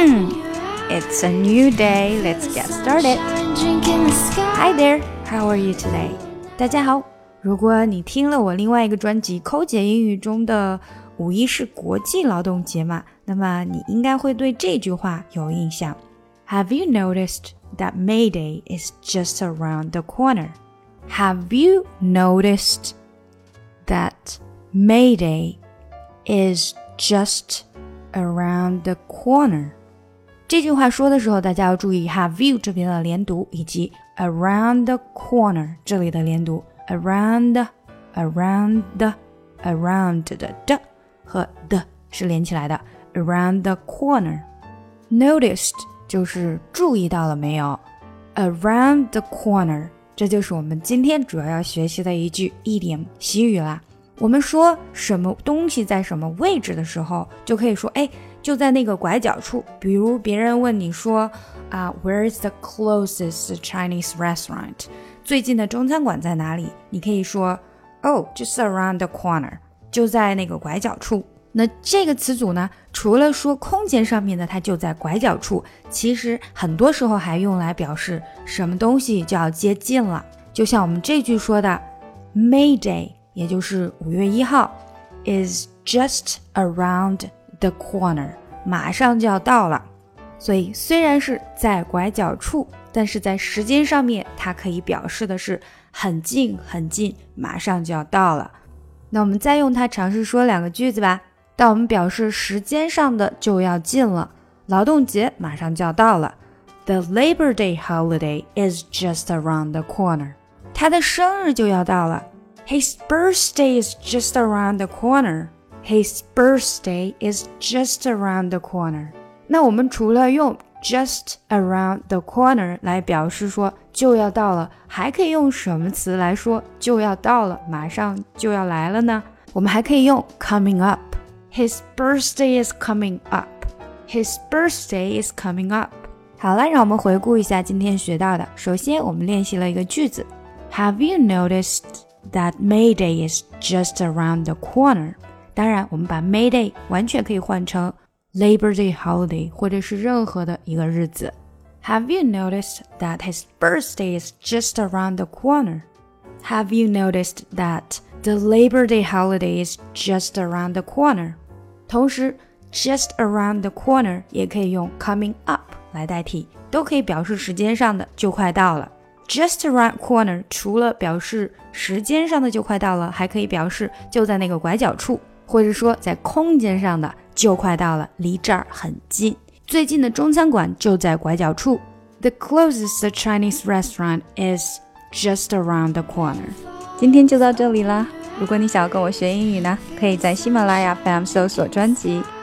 it's a new day. Let's get started. Hi there. How are you today? 大家好。如果你听了我另外一个专辑《抠姐英语》中的五一是国际劳动节嘛，那么你应该会对这句话有印象。Have you noticed that May Day is just around the corner? Have you noticed that May Day is just around the corner？ 这句话说的时候，大家要注意一下 view 这边的连读，以及 around the corner 这里的连读。around around around 的的和的是连起来的。around the corner。noticed 就是注意到了没有？around the corner，这就是我们今天主要要学习的一句一点习语啦。我们说什么东西在什么位置的时候，就可以说，哎，就在那个拐角处。比如别人问你说，啊，Where is the closest Chinese restaurant？最近的中餐馆在哪里？你可以说，Oh，just around the corner，就在那个拐角处。那这个词组呢，除了说空间上面的它就在拐角处，其实很多时候还用来表示什么东西就要接近了。就像我们这句说的，May Day，也就是五月一号，is just around the corner，马上就要到了。所以虽然是在拐角处。但是在时间上面，它可以表示的是很近很近，马上就要到了。那我们再用它尝试说两个句子吧。当我们表示时间上的就要近了，劳动节马上就要到了。The Labor Day holiday is just around the corner。他的生日就要到了。His birthday is just around the corner。His birthday is just around the corner。那我们除了用 just around the corner 来表示说就要到了，还可以用什么词来说就要到了，马上就要来了呢？我们还可以用 coming up。His birthday is coming up. His birthday is coming up. 好了，让我们回顾一下今天学到的。首先，我们练习了一个句子：Have you noticed that May Day is just around the corner？当然，我们把 May Day 完全可以换成 Labor Day holiday，或者是任何的一个日子。Have you noticed that his birthday is just around the corner? Have you noticed that the Labor Day holiday is just around the corner? 同时，just around the corner 也可以用 coming up 来代替，都可以表示时间上的就快到了。 Just around corner 除了表示时间上的就快到了，还可以表示就在那个拐角处，或者说在空间上的。就快到了，离这儿很近。最近的中餐馆就在拐角处。The closest Chinese restaurant is just around the corner。今天就到这里啦。如果你想要跟我学英语呢，可以在喜马拉雅 FM 搜索专辑。